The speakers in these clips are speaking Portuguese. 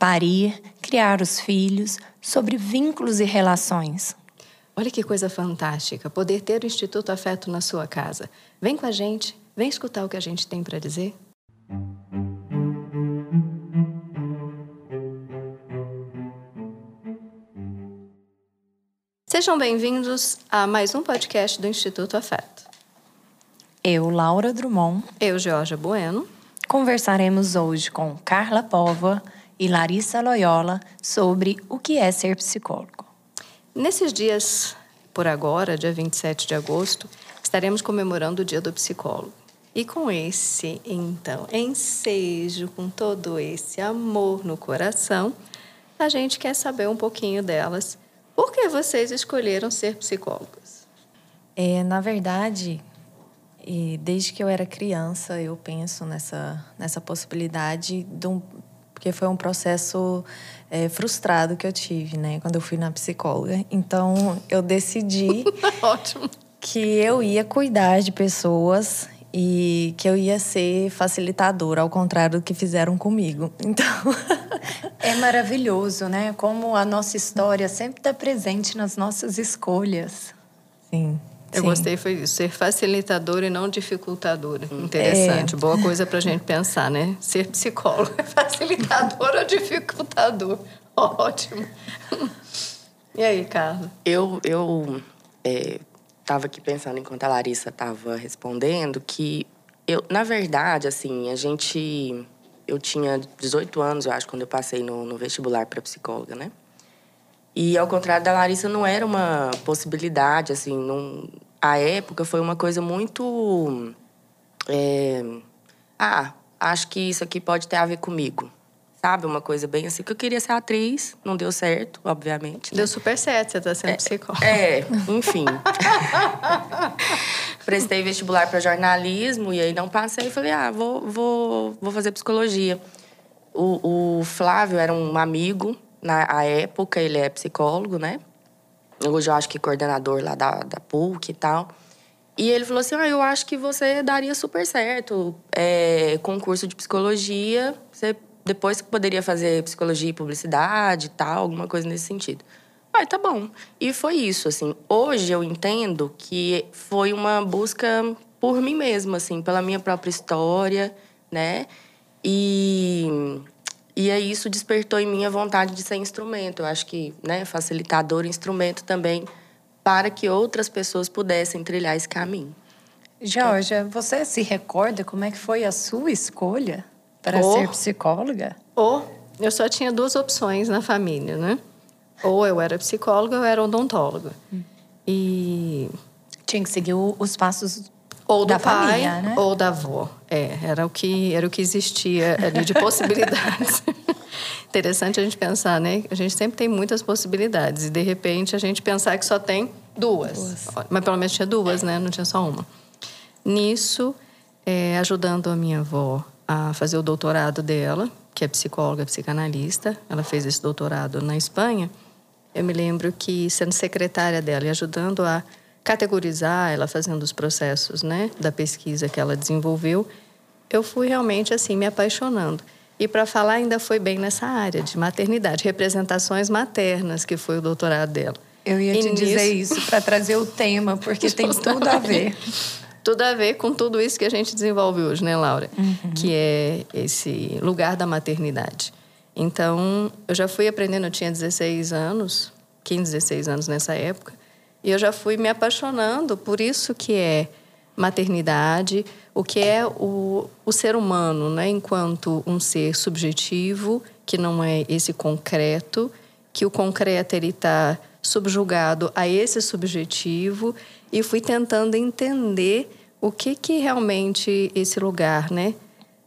parir, criar os filhos, sobre vínculos e relações. Olha que coisa fantástica poder ter o Instituto Afeto na sua casa. Vem com a gente, vem escutar o que a gente tem para dizer. Sejam bem-vindos a mais um podcast do Instituto Afeto. Eu, Laura Drummond. Eu, Georgia Bueno. Conversaremos hoje com Carla Pova e Larissa Loyola sobre o que é ser psicólogo. Nesses dias, por agora, dia 27 de agosto, estaremos comemorando o Dia do Psicólogo. E com esse, então, ensejo, com todo esse amor no coração, a gente quer saber um pouquinho delas. Por que vocês escolheram ser psicólogos? É, na verdade, desde que eu era criança, eu penso nessa, nessa possibilidade de um porque foi um processo é, frustrado que eu tive, né, quando eu fui na psicóloga. Então, eu decidi Ótimo. que eu ia cuidar de pessoas e que eu ia ser facilitadora, ao contrário do que fizeram comigo. Então. é maravilhoso, né? Como a nossa história sempre está presente nas nossas escolhas. Sim. Eu Sim. gostei foi ser facilitadora e não dificultadora. Hum. Interessante, é. boa coisa para a gente pensar, né? Ser psicólogo é facilitador ou dificultador? Ótimo. E aí, Carlos? Eu eu estava é, aqui pensando enquanto a Larissa estava respondendo que eu, na verdade, assim, a gente eu tinha 18 anos, eu acho, quando eu passei no, no vestibular para psicóloga, né? E ao contrário da Larissa, não era uma possibilidade, assim, não... a época foi uma coisa muito. É... Ah, acho que isso aqui pode ter a ver comigo. Sabe? Uma coisa bem assim, que eu queria ser atriz, não deu certo, obviamente. Né? Deu super certo, você tá sendo é, psicóloga. É, enfim. Prestei vestibular para jornalismo e aí não passei e falei, ah, vou, vou, vou fazer psicologia. O, o Flávio era um amigo na época, ele é psicólogo, né? Hoje eu acho que coordenador lá da, da PUC e tal. E ele falou assim: ah, eu acho que você daria super certo. É, concurso de psicologia, você depois poderia fazer psicologia e publicidade e tal, alguma coisa nesse sentido. Ah, tá bom. E foi isso, assim. Hoje eu entendo que foi uma busca por mim mesma, assim, pela minha própria história, né? E e aí isso despertou em mim a vontade de ser instrumento. Eu acho que, né, facilitador, instrumento também para que outras pessoas pudessem trilhar esse caminho. Georgia, você se recorda como é que foi a sua escolha para oh, ser psicóloga? Ou oh, eu só tinha duas opções na família, né? Ou eu era psicóloga ou eu era odontóloga. Hum. E tinha que seguir os passos ou da pai, família, né? Ou da avó. É, era o que, era o que existia ali de possibilidades. Interessante a gente pensar, né? A gente sempre tem muitas possibilidades. E, de repente, a gente pensar que só tem duas. duas. Mas, pelo menos, tinha duas, né? Não tinha só uma. Nisso, é, ajudando a minha avó a fazer o doutorado dela, que é psicóloga, psicanalista. Ela fez esse doutorado na Espanha. Eu me lembro que, sendo secretária dela e ajudando a categorizar, ela fazendo os processos, né, da pesquisa que ela desenvolveu, eu fui realmente assim me apaixonando. E para falar ainda foi bem nessa área de maternidade, representações maternas, que foi o doutorado dela. Eu ia e te nisso... dizer isso para trazer o tema, porque tem tudo a ver. tudo a ver com tudo isso que a gente desenvolve hoje, né, Laura? Uhum. Que é esse lugar da maternidade. Então, eu já fui aprendendo, eu tinha 16 anos, 15, 16 anos nessa época, e eu já fui me apaixonando por isso que é maternidade, o que é o, o ser humano, né? enquanto um ser subjetivo, que não é esse concreto, que o concreto está subjugado a esse subjetivo, e fui tentando entender o que que realmente esse lugar, né?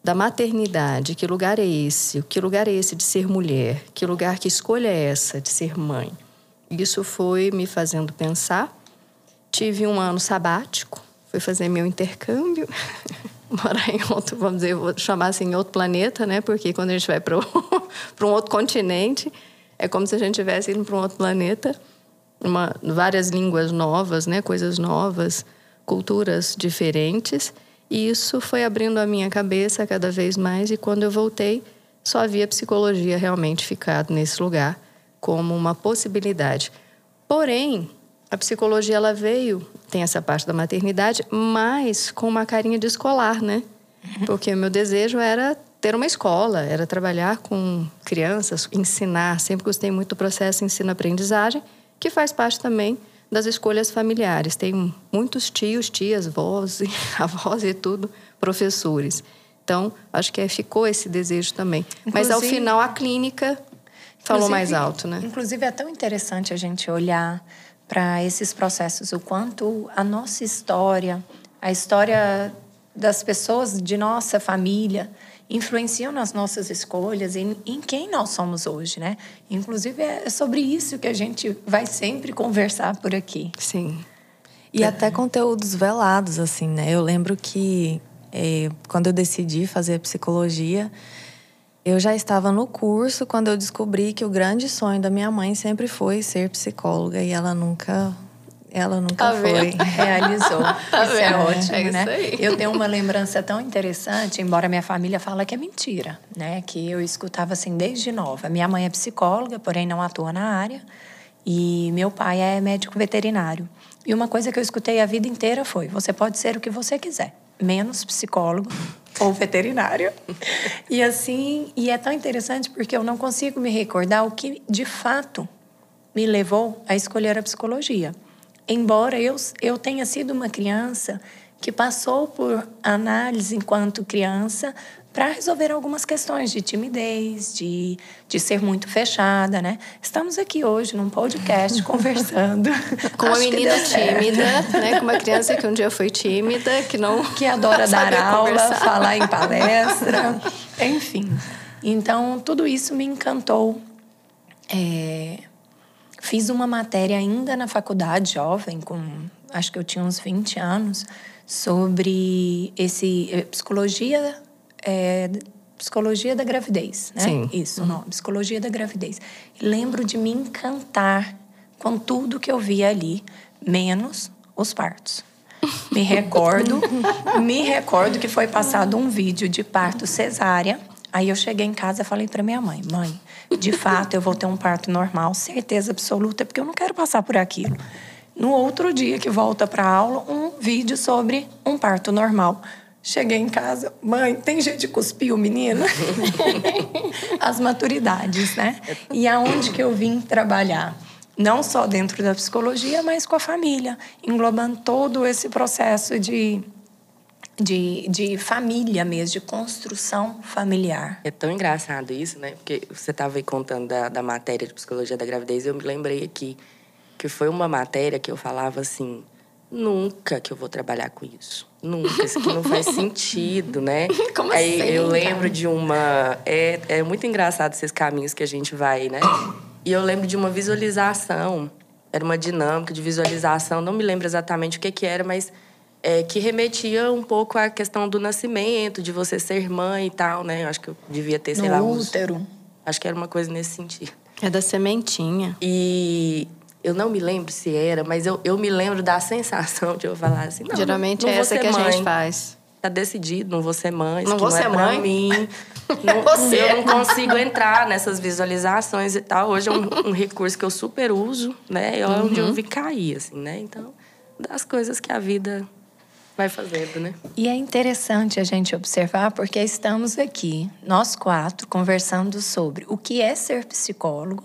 da maternidade, que lugar é esse? Que lugar é esse de ser mulher? Que lugar, que escolha é essa de ser mãe? Isso foi me fazendo pensar. Tive um ano sabático, fui fazer meu intercâmbio, morar em outro, vamos dizer, vou chamar assim, outro planeta, né? Porque quando a gente vai para um outro continente, é como se a gente estivesse indo para um outro planeta. Uma, várias línguas novas, né? Coisas novas, culturas diferentes. E isso foi abrindo a minha cabeça cada vez mais. E quando eu voltei, só havia psicologia realmente ficado nesse lugar como uma possibilidade. Porém, a psicologia ela veio, tem essa parte da maternidade, mas com uma carinha de escolar, né? Uhum. Porque o meu desejo era ter uma escola, era trabalhar com crianças, ensinar. Sempre gostei muito do processo ensino-aprendizagem, que faz parte também das escolhas familiares. Tem muitos tios, tias, vós, avós e tudo, professores. Então, acho que ficou esse desejo também. Inclusive, Mas ao final a clínica falou mais alto, né? Inclusive é tão interessante a gente olhar para esses processos, o quanto a nossa história, a história das pessoas de nossa família, influenciam nas nossas escolhas e em quem nós somos hoje, né? Inclusive é sobre isso que a gente vai sempre conversar por aqui. Sim. E é. até conteúdos velados, assim, né? Eu lembro que é, quando eu decidi fazer psicologia, eu já estava no curso quando eu descobri que o grande sonho da minha mãe sempre foi ser psicóloga e ela nunca ela nunca tá foi. Realizou. Tá isso é ótimo, é né? Eu tenho uma lembrança tão interessante, embora minha família fala que é mentira, né? Que eu escutava assim desde nova. Minha mãe é psicóloga, porém não atua na área. E meu pai é médico veterinário. E uma coisa que eu escutei a vida inteira foi: você pode ser o que você quiser, menos psicólogo ou veterinário. e assim, e é tão interessante porque eu não consigo me recordar o que de fato me levou a escolher a psicologia. Embora eu, eu tenha sido uma criança que passou por análise enquanto criança para resolver algumas questões de timidez, de, de ser muito fechada, né? Estamos aqui hoje num podcast conversando. Com uma menina tímida, né? Com uma criança que um dia foi tímida, que não... Que adora dar aula, conversar. falar em palestra, enfim. Então, tudo isso me encantou. É, Fiz uma matéria ainda na faculdade, jovem, com acho que eu tinha uns 20 anos, sobre esse eh, psicologia é, psicologia da gravidez, né? Sim. Isso, uhum. não, psicologia da gravidez. Lembro de me encantar com tudo que eu via ali, menos os partos. Me recordo, me recordo que foi passado um vídeo de parto cesárea Aí eu cheguei em casa e falei para minha mãe: mãe, de fato eu vou ter um parto normal, certeza absoluta, porque eu não quero passar por aquilo. No outro dia que volta para aula, um vídeo sobre um parto normal. Cheguei em casa, mãe, tem jeito de cuspir o menino? As maturidades, né? E aonde que eu vim trabalhar? Não só dentro da psicologia, mas com a família, englobando todo esse processo de de, de família mesmo, de construção familiar. É tão engraçado isso, né? Porque você estava aí contando da, da matéria de psicologia da gravidez e eu me lembrei aqui que foi uma matéria que eu falava assim: nunca que eu vou trabalhar com isso. Nunca, isso aqui não faz sentido, né? Como Aí assim? eu lembro cara? de uma. É, é muito engraçado esses caminhos que a gente vai, né? E eu lembro de uma visualização. Era uma dinâmica de visualização, não me lembro exatamente o que, que era, mas é, que remetia um pouco à questão do nascimento, de você ser mãe e tal, né? Eu acho que eu devia ter, sei no lá, útero. Uns, acho que era uma coisa nesse sentido. É da sementinha. E eu não me lembro se era, mas eu, eu me lembro da sensação de eu falar assim, não, Geralmente não, não é essa que mãe. a gente faz. Tá decidido, não vou ser mãe, não vou não ser é mãe. mim. não, você. Eu não consigo entrar nessas visualizações e tal. Hoje é um, um recurso que eu super uso, né? É onde eu uhum. vi cair, assim, né? Então, das coisas que a vida vai fazendo, né? E é interessante a gente observar porque estamos aqui, nós quatro, conversando sobre o que é ser psicólogo.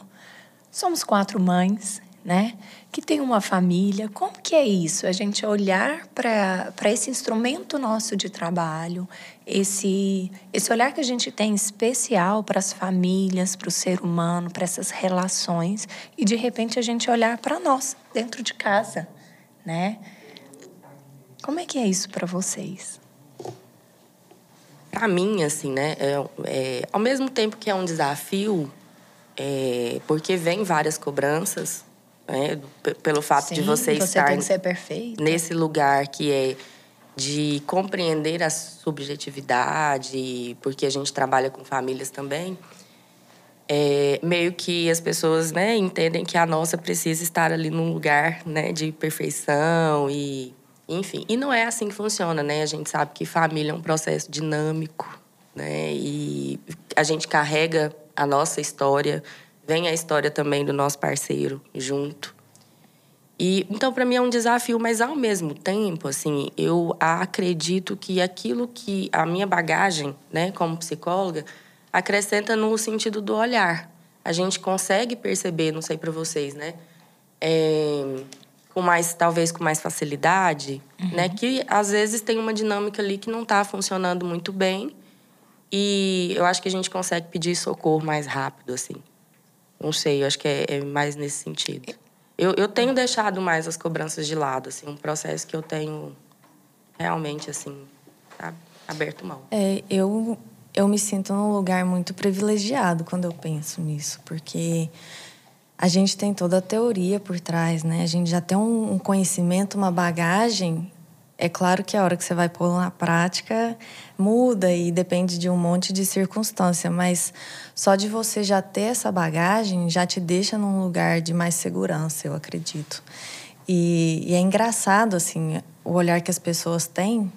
Somos quatro mães, né? Que tem uma família. Como que é isso? A gente olhar para esse instrumento nosso de trabalho, esse, esse olhar que a gente tem especial para as famílias, para o ser humano, para essas relações, e de repente a gente olhar para nós, dentro de casa, né? Como é que é isso para vocês? para mim, assim, né? É, é, ao mesmo tempo que é um desafio, é, porque vem várias cobranças, né? Pelo fato Sim, de você, você estar tem que ser perfeita. nesse lugar que é de compreender a subjetividade, porque a gente trabalha com famílias também. É, meio que as pessoas né, entendem que a nossa precisa estar ali num lugar né, de perfeição e enfim. E não é assim que funciona, né? A gente sabe que família é um processo dinâmico, né? E a gente carrega a nossa história, vem a história também do nosso parceiro junto. E então para mim é um desafio, mas ao mesmo tempo, assim, eu acredito que aquilo que a minha bagagem, né, como psicóloga, acrescenta no sentido do olhar. A gente consegue perceber, não sei para vocês, né? É, com mais, talvez com mais facilidade, uhum. né? Que às vezes tem uma dinâmica ali que não está funcionando muito bem. E eu acho que a gente consegue pedir socorro mais rápido, assim. Não sei, eu acho que é, é mais nesse sentido. Eu, eu tenho deixado mais as cobranças de lado, assim, um processo que eu tenho realmente, assim, aberto mão. É, eu eu me sinto num lugar muito privilegiado quando eu penso nisso, porque a gente tem toda a teoria por trás, né? A gente já tem um conhecimento, uma bagagem. É claro que a hora que você vai pôr na prática muda e depende de um monte de circunstância, mas só de você já ter essa bagagem já te deixa num lugar de mais segurança, eu acredito. E, e é engraçado, assim, o olhar que as pessoas têm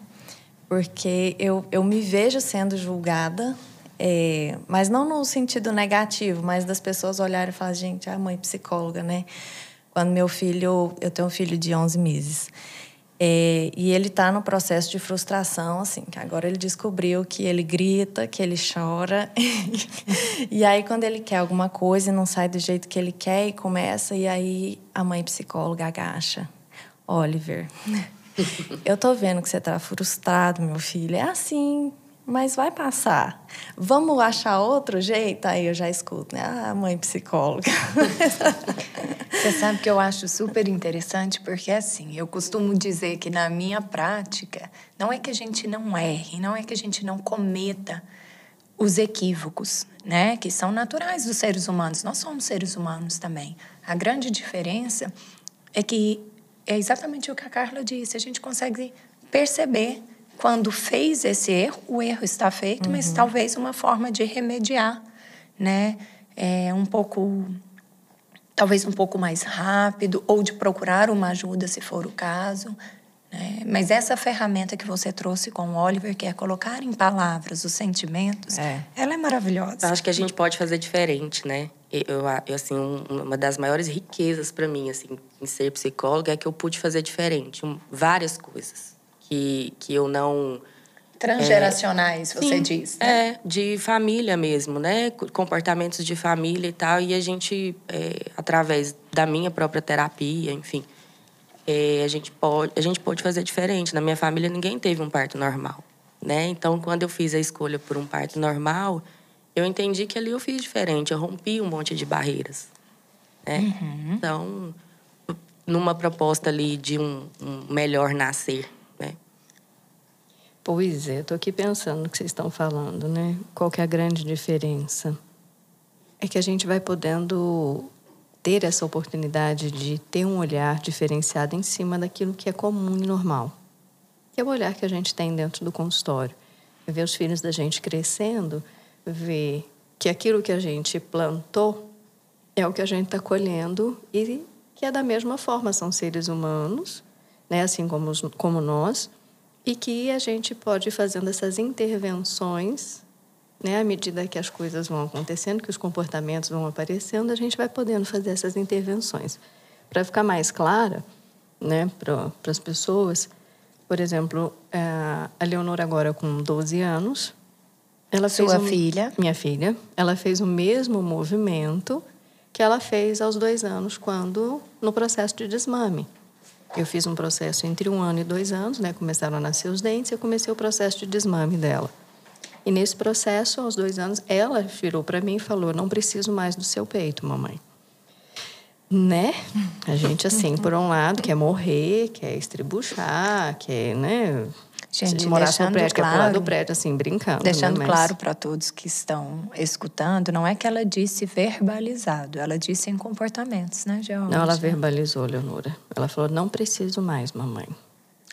porque eu, eu me vejo sendo julgada, é, mas não no sentido negativo, mas das pessoas olharem e falar, gente, a mãe psicóloga, né? Quando meu filho, eu tenho um filho de 11 meses, é, e ele está no processo de frustração, assim, que agora ele descobriu que ele grita, que ele chora. e aí, quando ele quer alguma coisa e não sai do jeito que ele quer e começa, e aí a mãe psicóloga agacha. Oliver, eu tô vendo que você tá frustrado, meu filho. É assim, mas vai passar. Vamos achar outro jeito? Aí eu já escuto, né? Ah, mãe psicóloga. Você sabe que eu acho super interessante, porque assim, eu costumo dizer que na minha prática, não é que a gente não erre, não é que a gente não cometa os equívocos, né? Que são naturais dos seres humanos. Nós somos seres humanos também. A grande diferença é que é exatamente o que a Carla disse. A gente consegue perceber quando fez esse erro, o erro está feito, uhum. mas talvez uma forma de remediar, né? É um pouco talvez um pouco mais rápido ou de procurar uma ajuda se for o caso. Né? Mas essa ferramenta que você trouxe com o Oliver, que é colocar em palavras os sentimentos, é. ela é maravilhosa. Eu acho que a gente pode fazer diferente, né? Eu, eu assim, uma das maiores riquezas para mim, assim, em ser psicóloga é que eu pude fazer diferente, várias coisas que que eu não transgeracionais, é, você sim, diz, né? É, de família mesmo, né? Comportamentos de família e tal, e a gente é, através da minha própria terapia, enfim, é, a gente pode a gente pode fazer diferente. Na minha família ninguém teve um parto normal, né? Então, quando eu fiz a escolha por um parto normal, eu entendi que ali eu fiz diferente, eu rompi um monte de barreiras. Né? Uhum. Então, numa proposta ali de um, um melhor nascer. Pois é, estou aqui pensando no que vocês estão falando, né? Qual que é a grande diferença? É que a gente vai podendo ter essa oportunidade de ter um olhar diferenciado em cima daquilo que é comum e normal. Que é o olhar que a gente tem dentro do consultório. Ver os filhos da gente crescendo ver que aquilo que a gente plantou é o que a gente está colhendo e que é da mesma forma, são seres humanos, né, assim como, como nós, e que a gente pode ir fazendo essas intervenções, né, à medida que as coisas vão acontecendo, que os comportamentos vão aparecendo, a gente vai podendo fazer essas intervenções. Para ficar mais clara né, para as pessoas, por exemplo, eh, a Leonora agora com 12 anos, ela Sua um, filha? Minha filha. Ela fez o mesmo movimento que ela fez aos dois anos, quando no processo de desmame. Eu fiz um processo entre um ano e dois anos, né? Começaram a nascer os dentes, eu comecei o processo de desmame dela. E nesse processo, aos dois anos, ela virou para mim e falou: "Não preciso mais do seu peito, mamãe." Né? A gente assim, por um lado, quer morrer, quer estribuchar, quer, né? Gente, morar no prédio, que é claro- do prédio, assim, brincando. Deixando né? Mas- claro para todos que estão escutando, não é que ela disse verbalizado, ela disse em comportamentos, né, Georgia? Não, ela verbalizou, Leonora. Ela falou, não preciso mais, mamãe.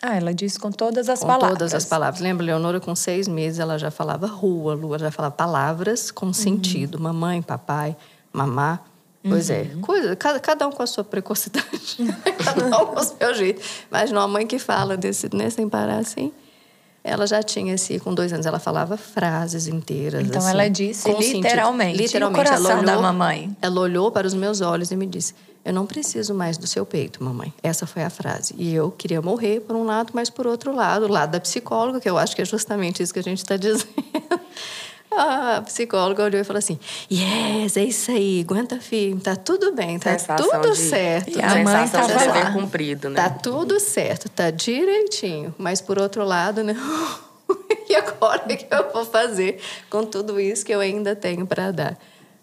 Ah, ela disse com todas as com palavras. todas as palavras. Lembra, Leonora, com seis meses, ela já falava rua, lua, já falava palavras Uhum. com sentido. Mamãe, papai, mamá. Pois é, Uhum. coisa, cada, cada um com a sua precocidade, cada um com o seu jeito. Mas uma mãe que fala desse, né, sem parar assim, ela já tinha assim, com dois anos, ela falava frases inteiras. Então assim, ela disse sentido. literalmente, e o literalmente. coração ela da olhou, mamãe? Ela olhou para os meus olhos e me disse: Eu não preciso mais do seu peito, mamãe. Essa foi a frase. E eu queria morrer por um lado, mas por outro lado, o lado da psicóloga, que eu acho que é justamente isso que a gente está dizendo. A psicóloga olhou e falou assim: Yes, é isso aí, aguenta firme, tá tudo bem, tá Sensação tudo de- certo. E a mãe tava dever cumprido, né? Tá tudo certo, tá direitinho. Mas por outro lado, né? e agora o que eu vou fazer com tudo isso que eu ainda tenho para dar?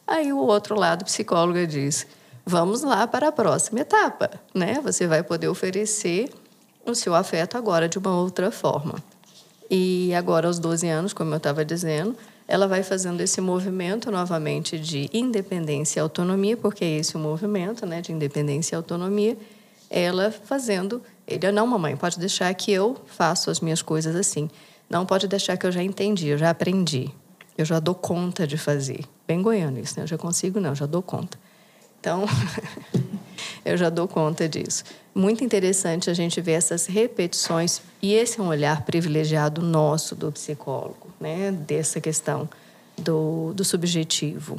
Aí o outro lado, a psicóloga diz: vamos lá para a próxima etapa, né? Você vai poder oferecer o seu afeto agora de uma outra forma. E agora, aos 12 anos, como eu estava dizendo, ela vai fazendo esse movimento novamente de independência e autonomia, porque é esse o movimento, né, de independência e autonomia. Ela fazendo, ele, não, mamãe, pode deixar que eu faço as minhas coisas assim. Não pode deixar que eu já entendi, eu já aprendi. Eu já dou conta de fazer. Bem goiano isso, né? Eu já consigo, não, já dou conta. Então, eu já dou conta disso. Muito interessante a gente ver essas repetições e esse é um olhar privilegiado nosso do psicólogo, né? Dessa questão do, do subjetivo,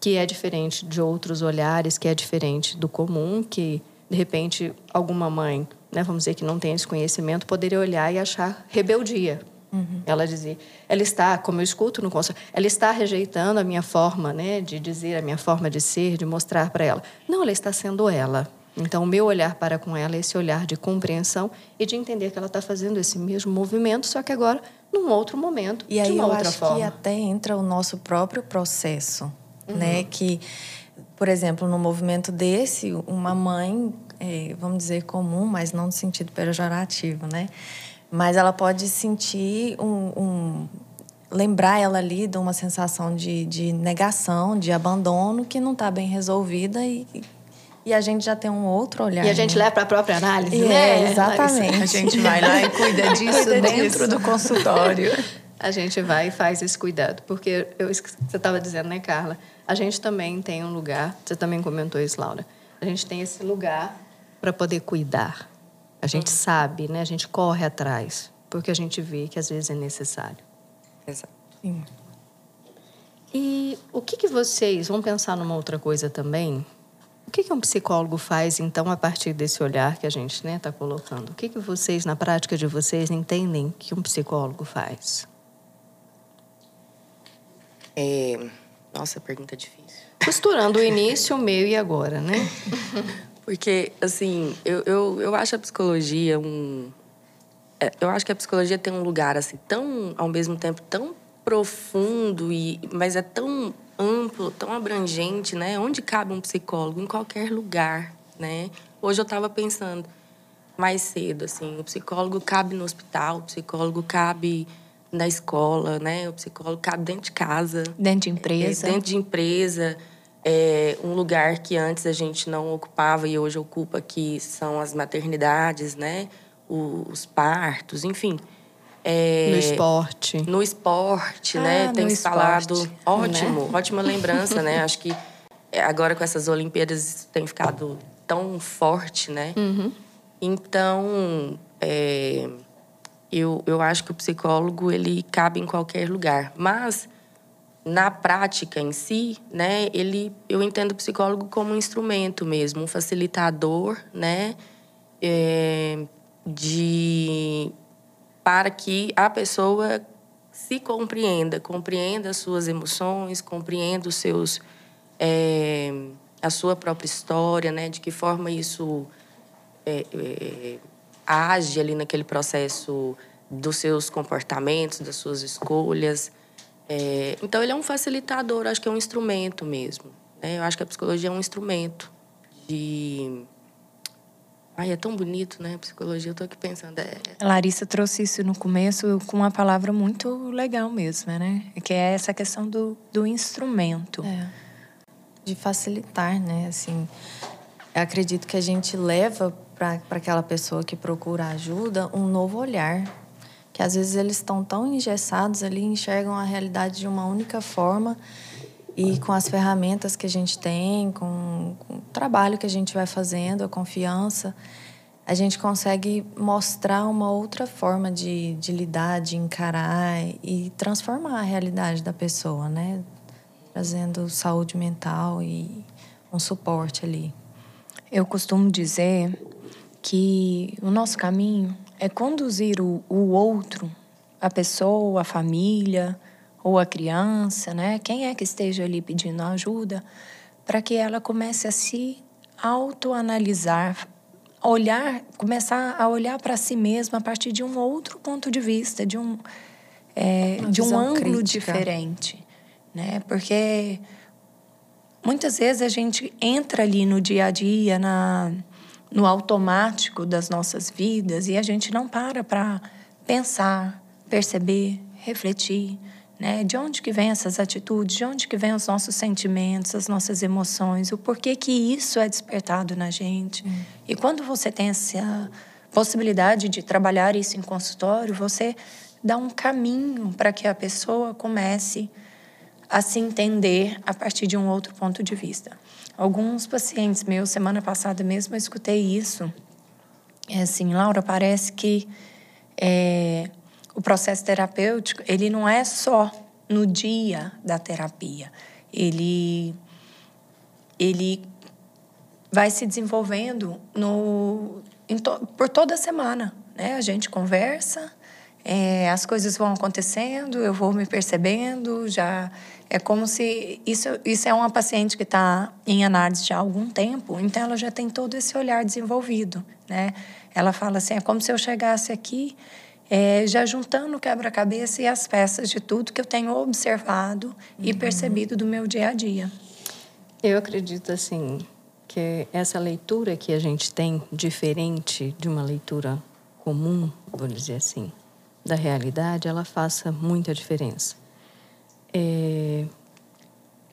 que é diferente de outros olhares, que é diferente do comum, que de repente alguma mãe, né, vamos dizer que não tem esse conhecimento, poderia olhar e achar rebeldia. Ela dizia, ela está, como eu escuto no consultório, ela está rejeitando a minha forma, né, de dizer, a minha forma de ser, de mostrar para ela. Não, ela está sendo ela. Então, o meu olhar para com ela é esse olhar de compreensão e de entender que ela está fazendo esse mesmo movimento, só que agora num outro momento, E aí de uma eu outra acho forma. que até entra o nosso próprio processo, Uhum. né? Que, por exemplo, no movimento desse, uma mãe, é, vamos dizer comum, mas não no sentido pejorativo, né? Mas ela pode sentir um, um- lembrar ela ali de uma sensação de, de negação, de abandono que não está bem resolvida e, e a gente já tem um outro olhar. E a gente né? leva para a própria análise, É, né? exatamente. A gente vai lá e cuida disso Cuida dentro disso. do consultório. A gente vai e faz esse cuidado. Porque eu, você estava dizendo, né, Carla? A gente também tem um lugar, você também comentou isso, Laura. A gente tem esse lugar para poder cuidar. A gente sabe, né? A gente corre atrás, porque a gente vê que às vezes é necessário. Exato. Sim. E o que, que vocês, vamos pensar numa outra coisa também? O que, que um psicólogo faz, então, a partir desse olhar que a gente está né, tá colocando? O que, que vocês, na prática de vocês, entendem que um psicólogo faz? É... Nossa, pergunta difícil. Costurando o início, o meio e agora, né? Porque, assim, eu, eu, eu acho a psicologia um. é, Eu acho que a psicologia tem um lugar, assim, tão, ao mesmo tempo, tão profundo, e, mas é tão amplo, tão abrangente, né? Onde cabe um psicólogo? Em qualquer lugar, né? Hoje eu estava pensando mais cedo, assim, o psicólogo cabe no hospital, o psicólogo cabe na escola, né? O psicólogo cabe dentro de casa. Dentro de empresa. É, dentro de empresa, é, um lugar que antes a gente não ocupava e hoje ocupa, que são as maternidades, né? Os partos, enfim. É, No esporte. No esporte, Ah, né? Tem se falado. Ótimo, ótima lembrança, né? Acho que é, agora com essas Olimpíadas tem ficado tão forte, né? Então, é, eu, eu acho que o psicólogo ele cabe em qualquer lugar. Mas, na prática em si, né, ele, eu entendo o psicólogo como um instrumento mesmo, um facilitador, né, é, de para que a pessoa se compreenda, compreenda as suas emoções, compreenda os seus é, a sua própria história, né, de que forma isso é, é, age ali naquele processo dos seus comportamentos, das suas escolhas. Então, ele é um facilitador, acho que é um instrumento mesmo. Né? Eu acho que a psicologia é um instrumento de Ai, é tão bonito, né? Psicologia, eu tô aqui pensando. É... A Larissa trouxe isso no começo com uma palavra muito legal mesmo, né? Que é essa questão do, do instrumento. É. De facilitar, né? Assim, eu acredito que a gente leva para aquela pessoa que procura ajuda um novo olhar. Que às vezes eles estão tão engessados ali, enxergam a realidade de uma única forma e com as ferramentas que a gente tem, com, com o trabalho que a gente vai fazendo, a confiança, a gente consegue mostrar uma outra forma de, de lidar, de encarar e transformar a realidade da pessoa, né? Trazendo saúde mental e um suporte ali. Eu costumo dizer que o nosso caminho é conduzir o, o outro, a pessoa, a família, ou a criança, né? Quem é que esteja ali pedindo ajuda, para que ela comece a se autoanalisar, olhar, começar a olhar para si mesma a partir de um outro ponto de vista, de um é, de um ângulo crítica. diferente, né? Porque muitas vezes a gente entra ali no dia a dia, na no automático das nossas vidas e a gente não para para pensar, perceber, refletir né? De onde que vem essas atitudes? De onde que vem os nossos sentimentos, as nossas emoções? O porquê que isso é despertado na gente? Hum. E quando você tem essa possibilidade de trabalhar isso em consultório, você dá um caminho para que a pessoa comece a se entender a partir de um outro ponto de vista. Alguns pacientes meus, semana passada mesmo, eu escutei isso. É assim, Laura, parece que é, o processo terapêutico, ele não é só no dia da terapia. Ele ele vai se desenvolvendo no, to, por toda semana. Né? A gente conversa, é, as coisas vão acontecendo, eu vou me percebendo, já é como se isso, isso é uma paciente que está em análise já há algum tempo, então ela já tem todo esse olhar desenvolvido, né? Ela fala assim, é como se eu chegasse aqui é, já juntando o quebra-cabeça e as peças de tudo que eu tenho observado uhum. e percebido do meu dia a dia. Eu acredito assim que essa leitura que a gente tem diferente de uma leitura comum, vou dizer assim, da realidade, ela faça muita diferença. É...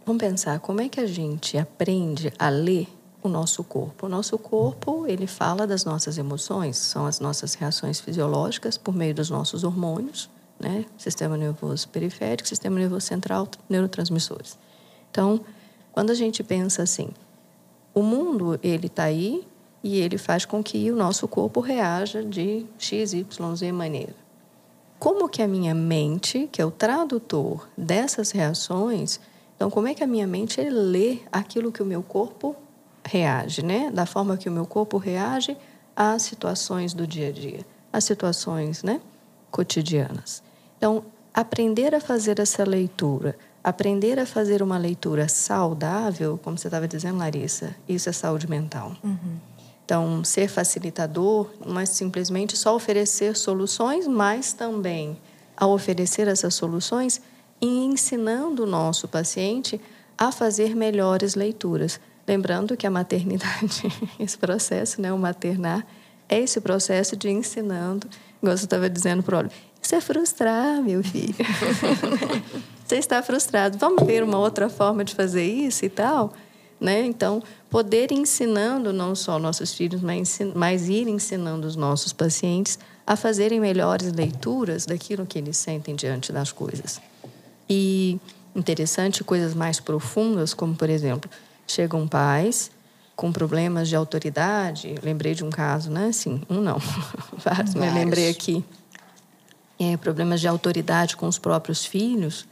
Vamos pensar como é que a gente aprende a ler o nosso corpo. O nosso corpo, ele fala das nossas emoções, são as nossas reações fisiológicas por meio dos nossos hormônios, né? Sistema nervoso periférico, sistema nervoso central, neurotransmissores. Então, quando a gente pensa assim, o mundo, ele está aí e ele faz com que o nosso corpo reaja de x, y, z maneira. Como que a minha mente, que é o tradutor dessas reações, então como é que a minha mente lê aquilo que o meu corpo reage, né? Da forma que o meu corpo reage às situações do dia a dia, às situações, né, cotidianas. Então, aprender a fazer essa leitura, aprender a fazer uma leitura saudável, como você estava dizendo, Larissa, isso é saúde mental. Uhum. Então, ser facilitador não é simplesmente só oferecer soluções, mas também ao oferecer essas soluções e ensinando o nosso paciente a fazer melhores leituras. Lembrando que a maternidade, esse processo, né, o maternar, é esse processo de ensinando, igual você estava dizendo para o isso é frustrar, meu filho. você está frustrado. Vamos ver uma outra forma de fazer isso e tal? Né? Então, poder ensinando não só nossos filhos, mas, mas ir ensinando os nossos pacientes a fazerem melhores leituras daquilo que eles sentem diante das coisas. E interessante, coisas mais profundas, como, por exemplo, chegam pais com problemas de autoridade. Lembrei de um caso, né? Sim, um não, vários, me lembrei aqui. É, problemas de autoridade com os próprios filhos.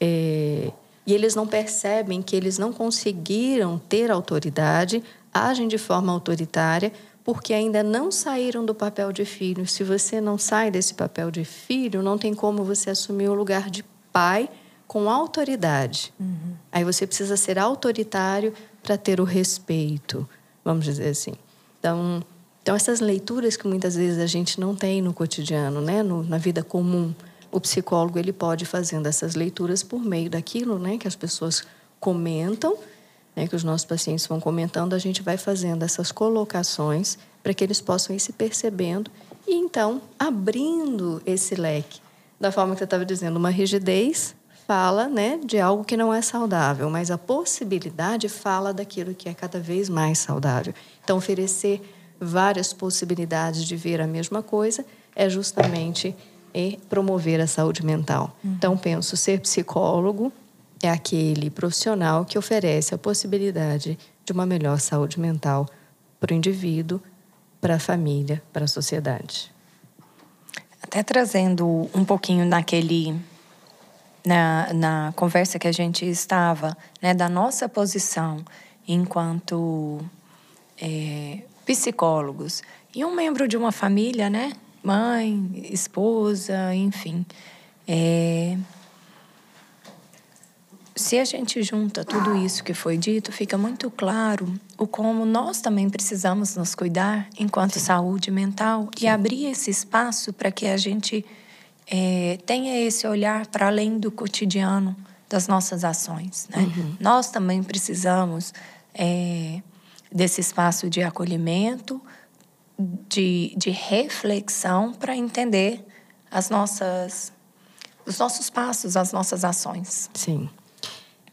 É, e eles não percebem que eles não conseguiram ter autoridade, agem de forma autoritária, porque ainda não saíram do papel de filho. Se você não sai desse papel de filho, não tem como você assumir o lugar de pai com autoridade. Uhum. Aí você precisa ser autoritário para ter o respeito, vamos dizer assim. Então, então, essas leituras que muitas vezes a gente não tem no cotidiano, né? No, na vida comum, o psicólogo ele pode ir fazendo essas leituras por meio daquilo né? que as pessoas comentam, né, que os nossos pacientes vão comentando, a gente vai fazendo essas colocações para que eles possam ir se percebendo e então abrindo esse leque. Da forma que você estava dizendo, uma rigidez fala né, de algo que não é saudável, mas a possibilidade fala daquilo que é cada vez mais saudável. Então, oferecer várias possibilidades de ver a mesma coisa é justamente é promover a saúde mental. Uhum. Então, penso, ser psicólogo é aquele profissional que oferece a possibilidade de uma melhor saúde mental para o indivíduo, para a família, para a sociedade. Até trazendo um pouquinho naquele na, na conversa que a gente estava, né, da nossa posição enquanto é, psicólogos e um membro de uma família, né, mãe, esposa, enfim. É, se a gente junta tudo isso que foi dito, fica muito claro o como nós também precisamos nos cuidar enquanto Sim. saúde mental Sim. e abrir esse espaço para que a gente é, tenha esse olhar para além do cotidiano das nossas ações. Né? Uhum. Nós também precisamos é, desse espaço de acolhimento, de, de reflexão para entender as nossas, os nossos passos, as nossas ações. Sim.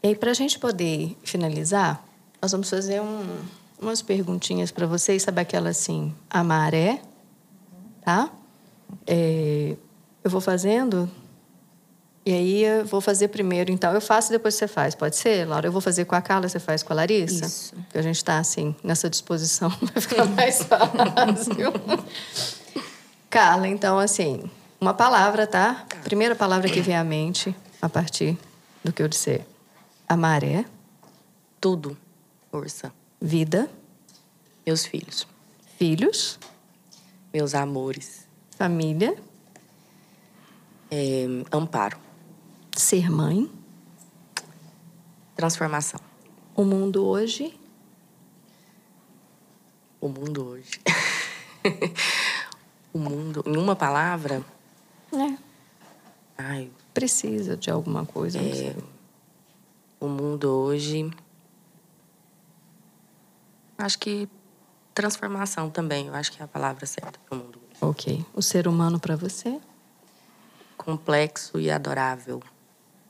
E para a gente poder finalizar, nós vamos fazer um, umas perguntinhas para vocês, sabe aquela assim, a maré, tá? É, eu vou fazendo e aí eu vou fazer primeiro, então eu faço e depois você faz. Pode ser, Laura? Eu vou fazer com a Carla, você faz com a Larissa? Isso. Porque a gente está assim, nessa disposição, vai ficar mais fácil. Carla, então assim, uma palavra, tá? tá? Primeira palavra que vem à mente a partir do que eu disser. A maré. Tudo. Força. Vida. Meus filhos. Filhos. Meus amores. Família. É, amparo. Ser mãe. Transformação. O mundo hoje. O mundo hoje. o mundo. Em uma palavra. É. Ai. Precisa de alguma coisa. É, o mundo hoje. Acho que transformação também, eu acho que é a palavra certa para o mundo. Ok. O ser humano para você? Complexo e adorável.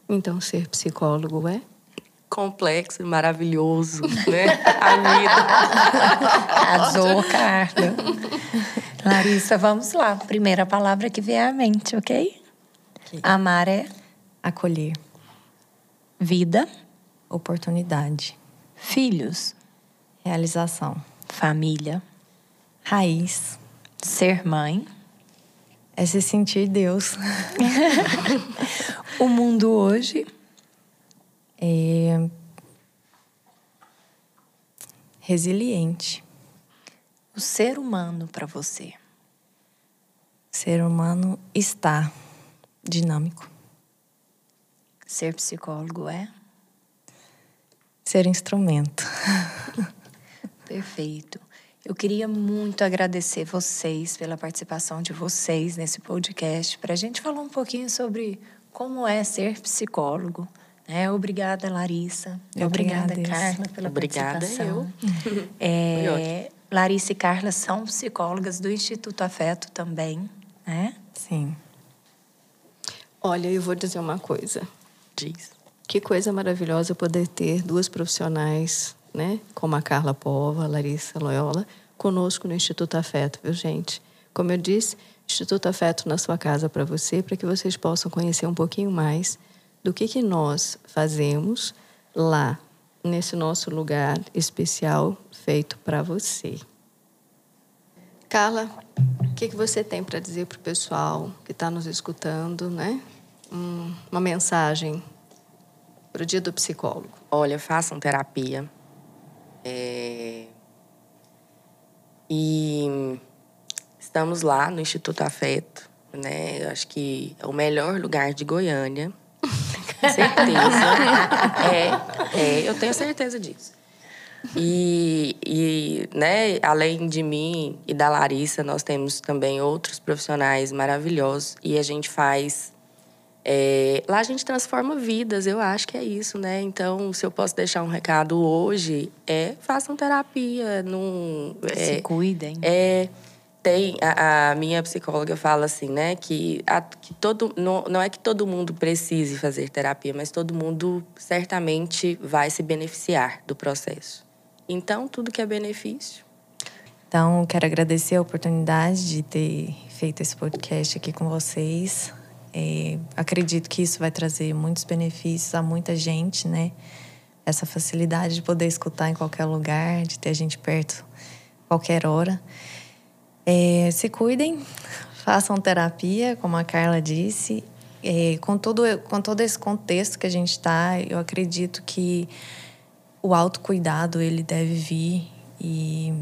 Então, ser psicólogo é? Complexo e maravilhoso, né? a vida. Arrasou, Carla. Larissa, vamos lá. Primeira palavra que vier à mente, ok? okay. Amar é? Acolher. Vida oportunidade. Filhos, realização. Família, raiz. Ser mãe, é se sentir Deus. o mundo hoje é resiliente. O ser humano para você. O ser humano está dinâmico. Ser psicólogo é? ser instrumento. Perfeito. Eu queria muito agradecer vocês pela participação de vocês nesse podcast, para a gente falar um pouquinho sobre como é ser psicólogo. Né? Obrigada, Larissa. Obrigada, Obrigada Carla, pela Obrigada participação. eu. É, Larissa e Carla são psicólogas do Instituto Afeto também, né? Sim. Olha, eu vou dizer uma coisa. Diz. Que coisa maravilhosa poder ter duas profissionais, né, como a Carla Pova, a Larissa Loyola, conosco no Instituto Afeto, viu, gente? Como eu disse, Instituto Afeto na sua casa para você, para que vocês possam conhecer um pouquinho mais do que, que nós fazemos lá, nesse nosso lugar especial feito para você. Carla, o que, que você tem para dizer para o pessoal que está nos escutando, né? Um, uma mensagem para o dia do psicólogo? Olha, façam terapia. É... E estamos lá no Instituto Afeto, né? Eu acho que é o melhor lugar de Goiânia. Com certeza. é, é, eu tenho certeza disso. E, e né, além de mim e da Larissa, nós temos também outros profissionais maravilhosos e a gente faz É, lá a gente transforma vidas, eu acho que é isso, né? Então, se eu posso deixar um recado hoje, é façam terapia, não se cuidem. É tem a, a, minha psicóloga fala assim, né, que, a, que todo não, não é que todo mundo precise fazer terapia, mas todo mundo certamente vai se beneficiar do processo. Então, tudo que é benefício. Então, quero agradecer a oportunidade de ter feito esse podcast aqui com vocês. É, acredito que isso vai trazer muitos benefícios a muita gente, né? Essa facilidade de poder escutar em qualquer lugar, de ter gente perto qualquer hora. É, se cuidem, façam terapia, como a Carla disse. É, com, todo, com todo esse contexto que a gente está, eu acredito que o autocuidado ele deve vir e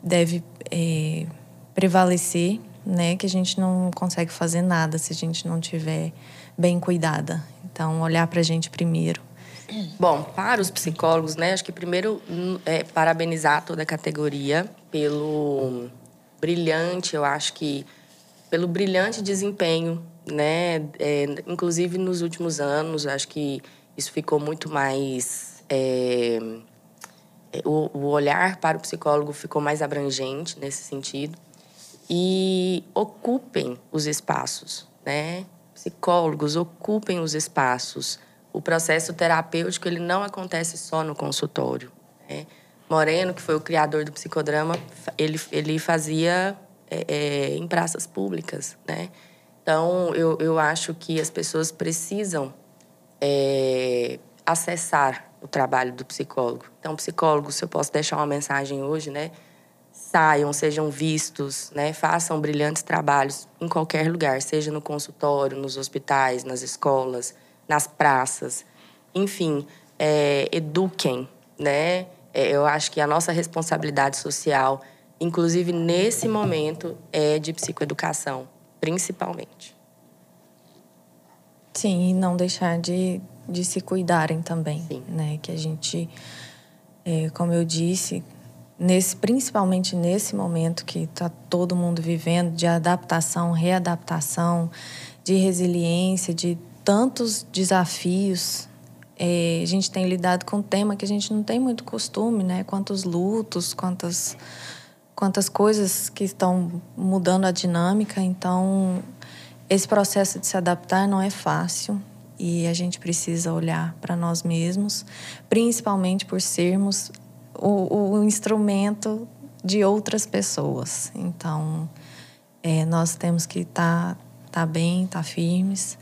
deve é, prevalecer, né? Que a gente não consegue fazer nada se a gente não tiver bem cuidada. Então, olhar para a gente primeiro. Bom, para os psicólogos, né? Acho que primeiro é parabenizar toda a categoria pelo brilhante, eu acho que pelo brilhante desempenho, né? É, inclusive nos últimos anos, acho que isso ficou muito mais. É, é, o, o olhar para o psicólogo ficou mais abrangente nesse sentido. E ocupem os espaços, né? Psicólogos, ocupem os espaços. O processo terapêutico ele não acontece só no consultório. Né? Moreno, que foi o criador do psicodrama, ele, ele fazia é, é, em praças públicas, né? Então, eu, eu acho que as pessoas precisam é, acessar o trabalho do psicólogo. Então, psicólogo, se eu posso deixar uma mensagem hoje, né? Saiam, sejam vistos, né? Façam brilhantes trabalhos em qualquer lugar, seja no consultório, nos hospitais, nas escolas, nas praças. Enfim, é, eduquem, né? É, eu acho que a nossa responsabilidade social, inclusive nesse momento, é de psicoeducação, principalmente. Sim, e não deixar de, de se cuidarem também, Sim. né? Que a gente, é, como eu disse, nesse, principalmente nesse momento que está todo mundo vivendo de adaptação, readaptação, de resiliência, de tantos desafios é, a gente tem lidado com um tema que a gente não tem muito costume, né? Quantos lutos, quantas, quantas coisas que estão mudando a dinâmica. Então, esse processo de se adaptar não é fácil e a gente precisa olhar para nós mesmos, principalmente por sermos o, o instrumento de outras pessoas. Então, é, nós temos que estar tá, tá bem, estar tá firmes.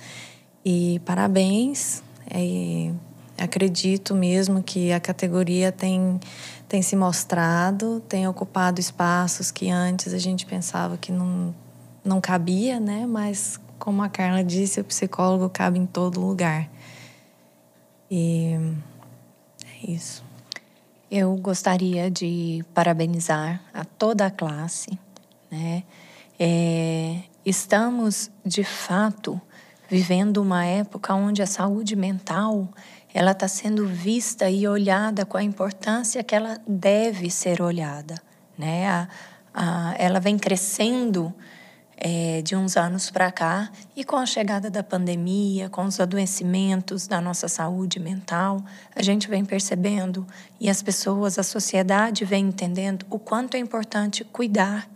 E parabéns é, acredito mesmo que a categoria tem, tem se mostrado, tem ocupado espaços que antes a gente pensava que não, não cabia, né? Mas, como a Carla disse, o psicólogo cabe em todo lugar. E é isso. Eu gostaria de parabenizar a toda a classe, né? É, estamos, de fato, vivendo uma época onde a saúde mental ela está sendo vista e olhada com a importância que ela deve ser olhada, né? A, a, ela vem crescendo é, de uns anos para cá e com a chegada da pandemia, com os adoecimentos da nossa saúde mental, a gente vem percebendo e as pessoas, a sociedade vem entendendo o quanto é importante cuidar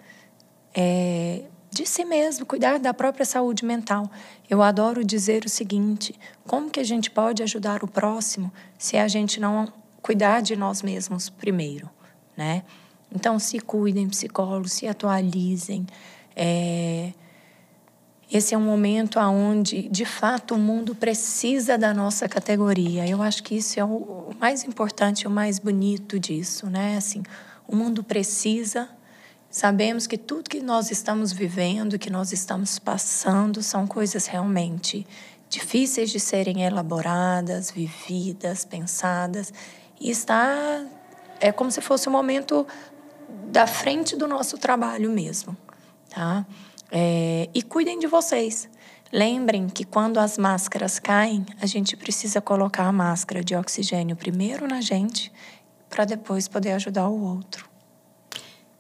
é, de si mesmo, cuidar da própria saúde mental. Eu adoro dizer o seguinte: como que a gente pode ajudar o próximo se a gente não cuidar de nós mesmos primeiro, né? Então, se cuidem, psicólogos, se atualizem. É... Esse é um momento onde, de fato, o mundo precisa da nossa categoria. Eu acho que isso é o mais importante, o mais bonito disso, né? Assim, o mundo precisa Sabemos que tudo que nós estamos vivendo, que nós estamos passando, são coisas realmente difíceis de serem elaboradas, vividas, pensadas. E está. É como se fosse o um momento da frente do nosso trabalho mesmo. Tá? É, e cuidem de vocês. Lembrem que quando as máscaras caem, a gente precisa colocar a máscara de oxigênio primeiro na gente, para depois poder ajudar o outro.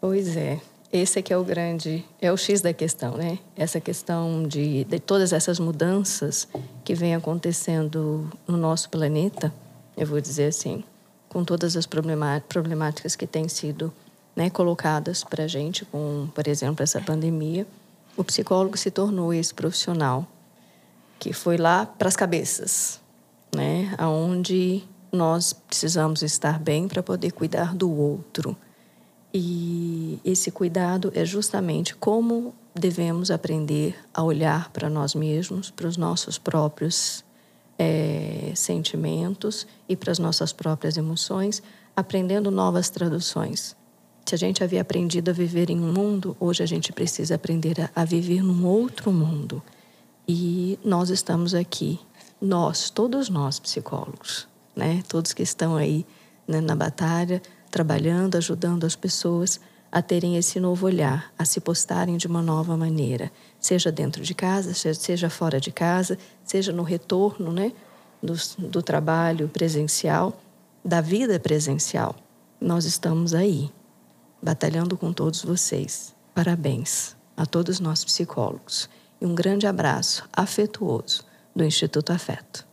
Pois é. esse é que é o grande, é o X da questão, né? Essa questão de, de todas essas mudanças que vem acontecendo no nosso planeta, eu vou dizer assim, com todas as problemáticas que têm sido né, colocadas para a gente, com, por exemplo, essa pandemia, o psicólogo se tornou esse profissional que foi lá para as cabeças, né, nós precisamos estar bem para poder cuidar do outro. E esse cuidado é justamente como devemos aprender a olhar para nós mesmos, para os nossos próprios é, sentimentos e para as nossas próprias emoções, aprendendo novas traduções. Se a gente havia aprendido a viver em um mundo, hoje a gente precisa aprender a, a viver num outro mundo. E nós estamos aqui, nós, todos nós psicólogos, né? Todos que estão aí né, na batalha, trabalhando, ajudando as pessoas a terem esse novo olhar, a se postarem de uma nova maneira, seja dentro de casa, seja fora de casa, seja no retorno, né, do, do trabalho presencial, da vida presencial. Nós estamos aí batalhando com todos vocês. Parabéns a todos nós psicólogos e um grande abraço afetuoso do Instituto Afeto.